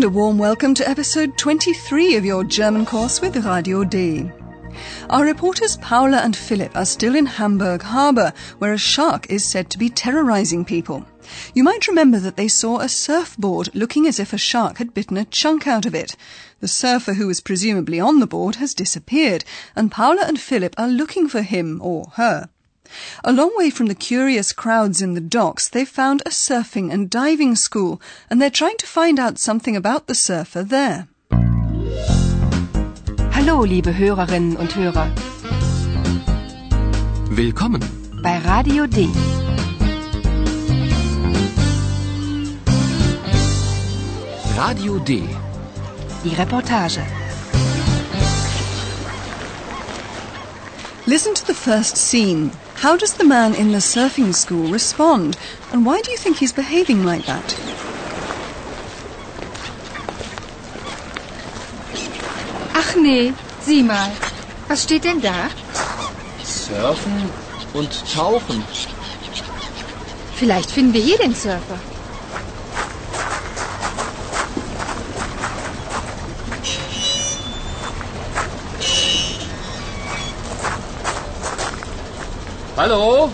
And a warm welcome to episode 23 of your German course with Radio D. Our reporters Paula and Philip are still in Hamburg Harbour, where a shark is said to be terrorizing people. You might remember that they saw a surfboard looking as if a shark had bitten a chunk out of it. The surfer who was presumably on the board has disappeared, and Paula and Philip are looking for him or her. A long way from the curious crowds in the docks, they've found a surfing and diving school, and they're trying to find out something about the surfer there. Hallo, liebe Hörerinnen und Hörer. Willkommen. Bei Radio D. Radio D. Die Reportage. Listen to the first scene. How does the man in the surfing school respond? And why do you think he's behaving like that? Ach nee, sieh mal. Was steht denn da? Surfen und Tauchen. Vielleicht finden wir hier den Surfer. Hallo?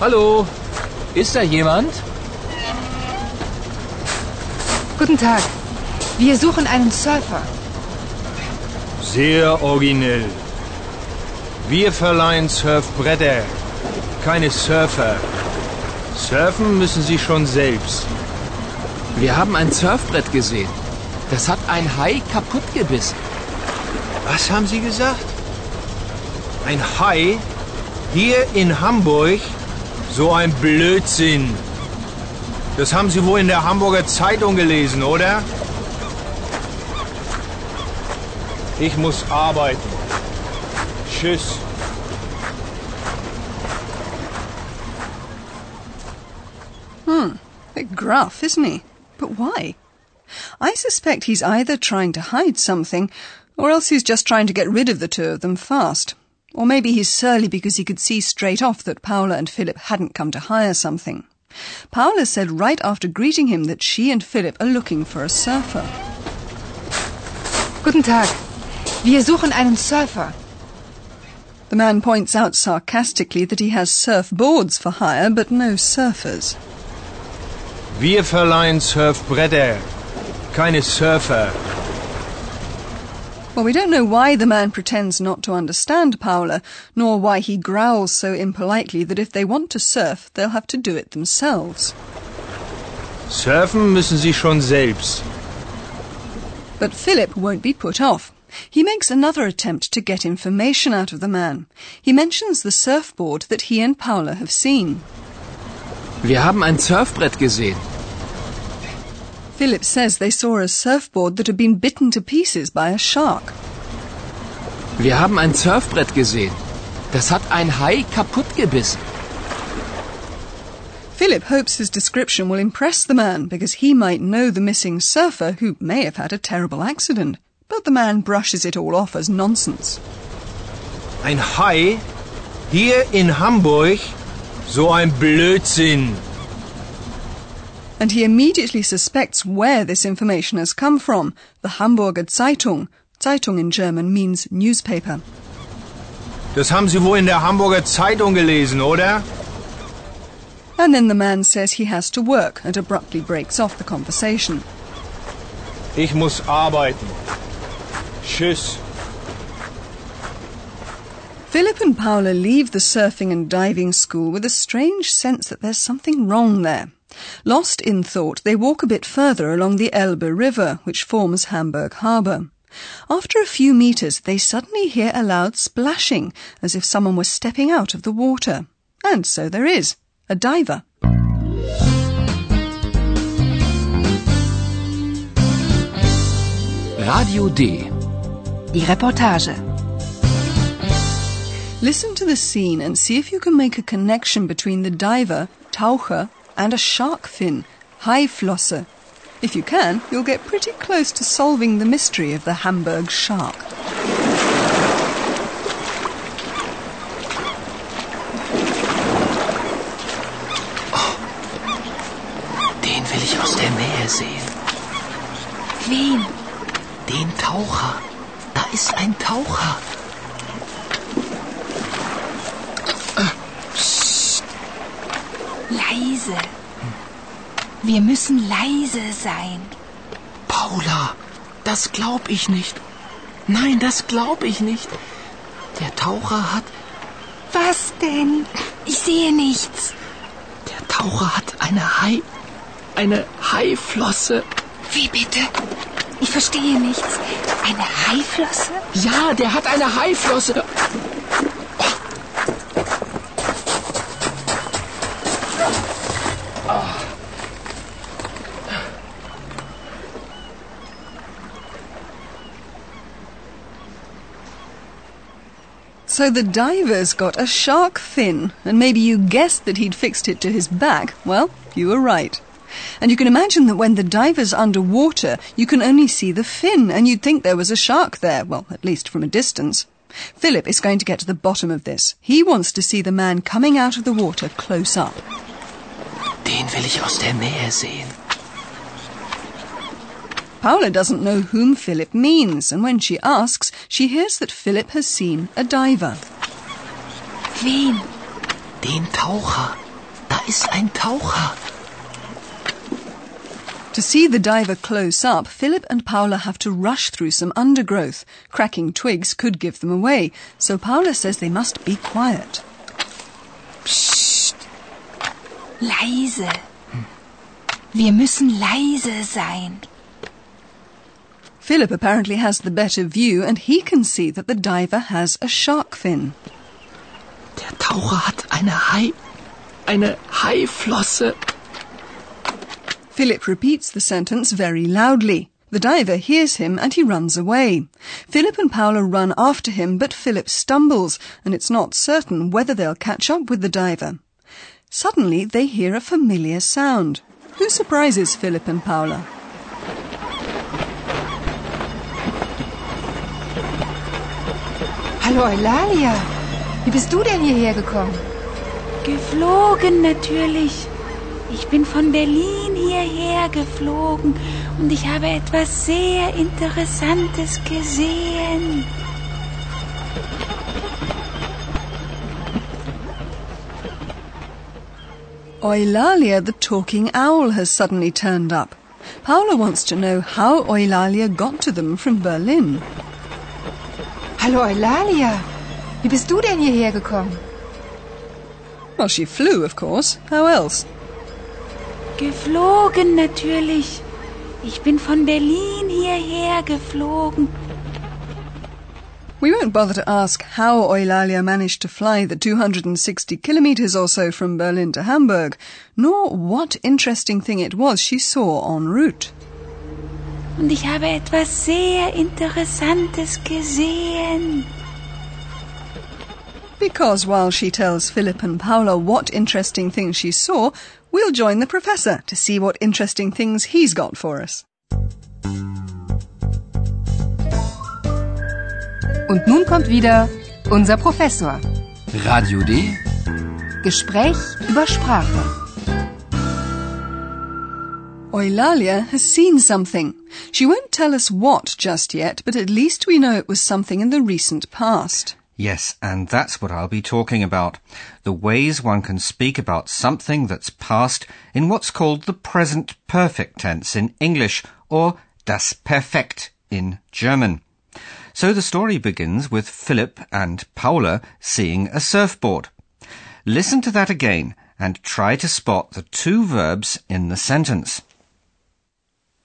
Hallo? Ist da jemand? Guten Tag. Wir suchen einen Surfer. Sehr originell. Wir verleihen Surfbretter, keine Surfer. Surfen müssen Sie schon selbst. Wir haben ein Surfbrett gesehen. Das hat ein Hai kaputt gebissen. Was haben Sie gesagt? Ein Hai? Hier in Hamburg? So ein Blödsinn. Das haben Sie wohl in der Hamburger Zeitung gelesen, oder? Ich muss arbeiten. Tschüss. Hmm, bit gruff, isn't he? But why? I suspect he's either trying to hide something, or else he's just trying to get rid of the two of them fast. Or maybe he's surly because he could see straight off that Paula and Philip hadn't come to hire something. Paula said right after greeting him that she and Philip are looking for a surfer. Guten Tag. Wir suchen einen Surfer. The man points out sarcastically that he has surfboards for hire, but no surfers. Wir verleihen Surfbretter, keine Surfer. Well, we don't know why the man pretends not to understand Paula, nor why he growls so impolitely that if they want to surf, they'll have to do it themselves. Surfen müssen Sie schon selbst. But Philip won't be put off. He makes another attempt to get information out of the man. He mentions the surfboard that he and Paula have seen. Wir haben ein Surfbrett gesehen. Philip says they saw a surfboard that had been bitten to pieces by a shark. Wir haben ein Surfbrett gesehen. Das hat ein Hai kaputt gebissen. Philip hopes his description will impress the man because he might know the missing surfer who may have had a terrible accident. But the man brushes it all off as nonsense. Ein Hai? Hier in Hamburg? So ein Blödsinn. And he immediately suspects where this information has come from the Hamburger Zeitung. Zeitung in German means newspaper. Das haben Sie wohl in der Hamburger Zeitung gelesen, oder? And then the man says he has to work and abruptly breaks off the conversation. Ich muss arbeiten. Tschüss. Philip and Paula leave the surfing and diving school with a strange sense that there's something wrong there. Lost in thought, they walk a bit further along the Elbe River, which forms Hamburg Harbour. After a few metres, they suddenly hear a loud splashing, as if someone was stepping out of the water. And so there is a diver. Radio D. Die Reportage. Listen to the scene and see if you can make a connection between the diver, Taucher, and a shark fin, Haiflosse. If you can, you'll get pretty close to solving the mystery of the Hamburg shark. Oh, den will ich aus der Nähe sehen. Wen? Den Taucher. Da ist ein Taucher. Leise. Wir müssen leise sein. Paula, das glaub ich nicht. Nein, das glaub ich nicht. Der Taucher hat. Was denn? Ich sehe nichts. Der Taucher hat eine Hai. Eine Haiflosse. Wie bitte? Ich verstehe nichts. Eine Haiflosse? Ja, der hat eine Haiflosse. So the diver's got a shark fin, and maybe you guessed that he'd fixed it to his back. Well, you were right. And you can imagine that when the diver's underwater, you can only see the fin, and you'd think there was a shark there, well, at least from a distance. Philip is going to get to the bottom of this. He wants to see the man coming out of the water close up. Den will ich aus der Nähe sehen. Paula doesn't know whom Philip means, and when she asks, she hears that Philip has seen a diver. Wen? Den Taucher. Da ist ein Taucher. To see the diver close up, Philip and Paula have to rush through some undergrowth. Cracking twigs could give them away, so Paula says they must be quiet. Leise. Wir müssen leise sein. Philip apparently has the better view, and he can see that the diver has a shark fin. Der Taucher hat eine Hai. Eine Haiflosse. Philip repeats the sentence very loudly. The diver hears him and he runs away. Philip and Paula run after him, but Philip stumbles, and it's not certain whether they'll catch up with the diver. Suddenly, they hear a familiar sound. Who surprises Philip and Paula? Hallo Eulalia. Wie bist du denn hierher gekommen? Geflogen natürlich. Ich bin von Berlin hierher geflogen und ich habe etwas sehr Interessantes gesehen. Eulalia the talking owl has suddenly turned up. Paula wants to know how Eulalia got to them from Berlin. Hallo Eulalia. Wie bist du denn hierher gekommen? Well, she flew, of course. How else? Geflogen natürlich. Ich bin von Berlin hierher geflogen. We won't bother to ask how Eulalia managed to fly the 260 kilometres or so from Berlin to Hamburg, nor what interesting thing it was she saw en route. Und ich habe etwas sehr Interessantes gesehen. Because while she tells Philip and Paula what interesting things she saw, we'll join the professor to see what interesting things he's got for us. Und nun kommt wieder unser Professor. Radio D. Gespräch über Sprache. Eulalia has seen something. She won't tell us what just yet, but at least we know it was something in the recent past. Yes, and that's what I'll be talking about. The ways one can speak about something that's past in what's called the present perfect tense in English or das Perfekt in German. So the story begins with Philip and Paula seeing a surfboard. Listen to that again and try to spot the two verbs in the sentence.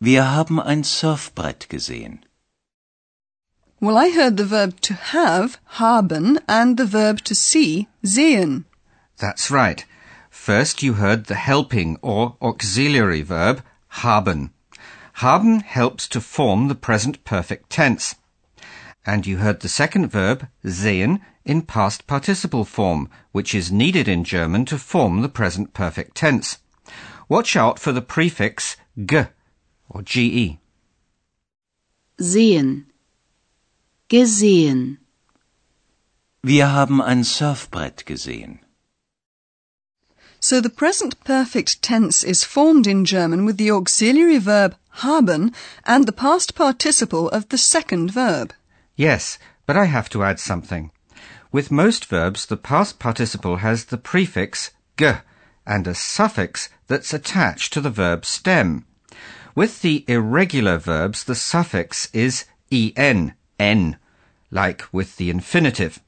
Wir haben ein Surfbrett gesehen. Well, I heard the verb to have, haben, and the verb to see, sehen. That's right. First you heard the helping or auxiliary verb haben. Haben helps to form the present perfect tense. And you heard the second verb, sehen, in past participle form, which is needed in German to form the present perfect tense. Watch out for the prefix g or ge. Sehen. Gesehen. Wir haben ein Surfbrett gesehen. So the present perfect tense is formed in German with the auxiliary verb haben and the past participle of the second verb. Yes, but I have to add something. With most verbs, the past participle has the prefix g and a suffix that's attached to the verb stem. With the irregular verbs, the suffix is en, n, like with the infinitive.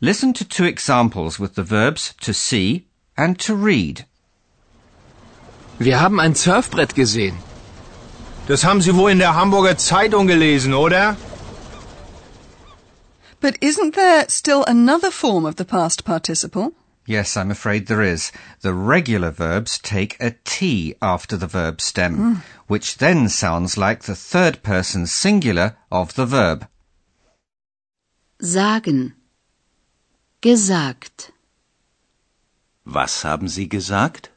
Listen to two examples with the verbs to see and to read. Wir haben ein Surfbrett gesehen. Das haben Sie wohl in der Hamburger Zeitung gelesen, oder? But isn't there still another form of the past participle? Yes, I'm afraid there is. The regular verbs take a T after the verb stem, hmm. which then sounds like the third person singular of the verb. Sagen. Gesagt. Was haben Sie gesagt?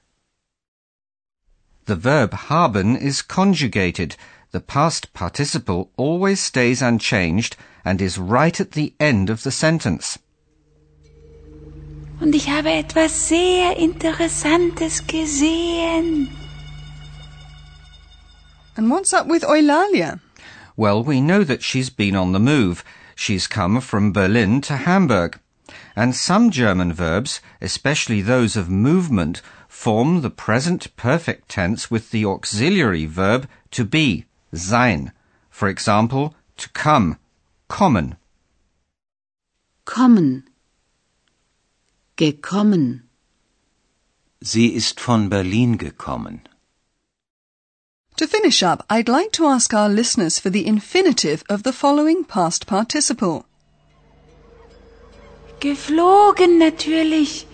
The verb haben is conjugated. The past participle always stays unchanged and is right at the end of the sentence. Und ich habe etwas sehr Interessantes gesehen. And what's up with Eulalia? Well, we know that she's been on the move. She's come from Berlin to Hamburg. And some German verbs, especially those of movement, form the present perfect tense with the auxiliary verb to be, sein. For example, to come, kommen. Kommen. Gekommen. Sie ist von Berlin gekommen. To finish up, I'd like to ask our listeners for the infinitive of the following past participle. Geflogen natürlich.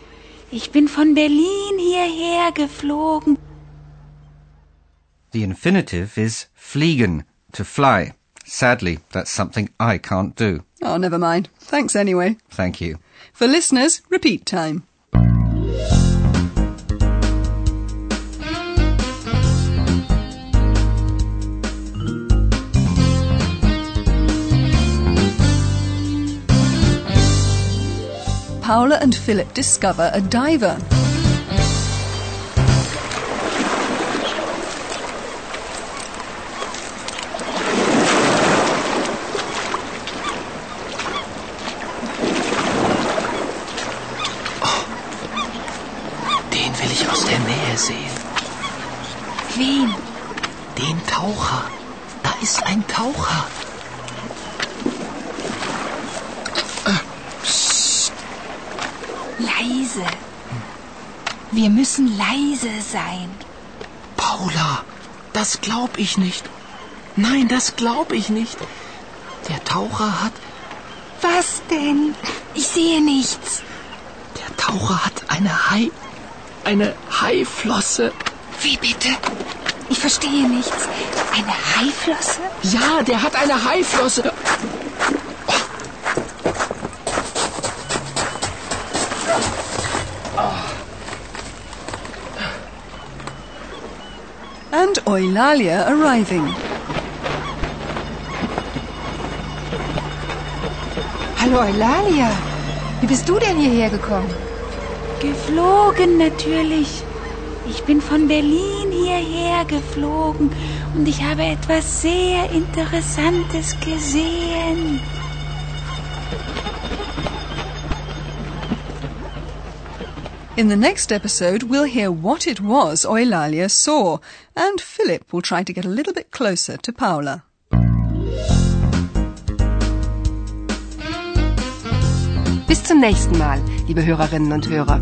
Ich bin von Berlin hierher geflogen. The infinitive is fliegen, to fly. Sadly, that's something I can't do. Oh, never mind. Thanks anyway. Thank you. For listeners, repeat time. Paula and Philip discover a diver. Wen? Den Taucher. Da ist ein Taucher. Leise. Wir müssen leise sein. Paula, das glaub ich nicht. Nein, das glaub ich nicht. Der Taucher hat. Was denn? Ich sehe nichts. Der Taucher hat eine Hai. Eine Haiflosse. Wie bitte? Ich verstehe nichts. Eine Haiflosse? Ja, der hat eine Haiflosse. And Eulalia arriving. Hallo Eulalia, wie bist du denn hierher gekommen? Geflogen natürlich. Ich bin von Berlin hierher geflogen und ich habe etwas sehr Interessantes gesehen. In the next episode, we'll hear what it was Eulalia saw, and Philip will try to get a little bit closer to Paula. Bis zum nächsten Mal, liebe Hörerinnen und Hörer.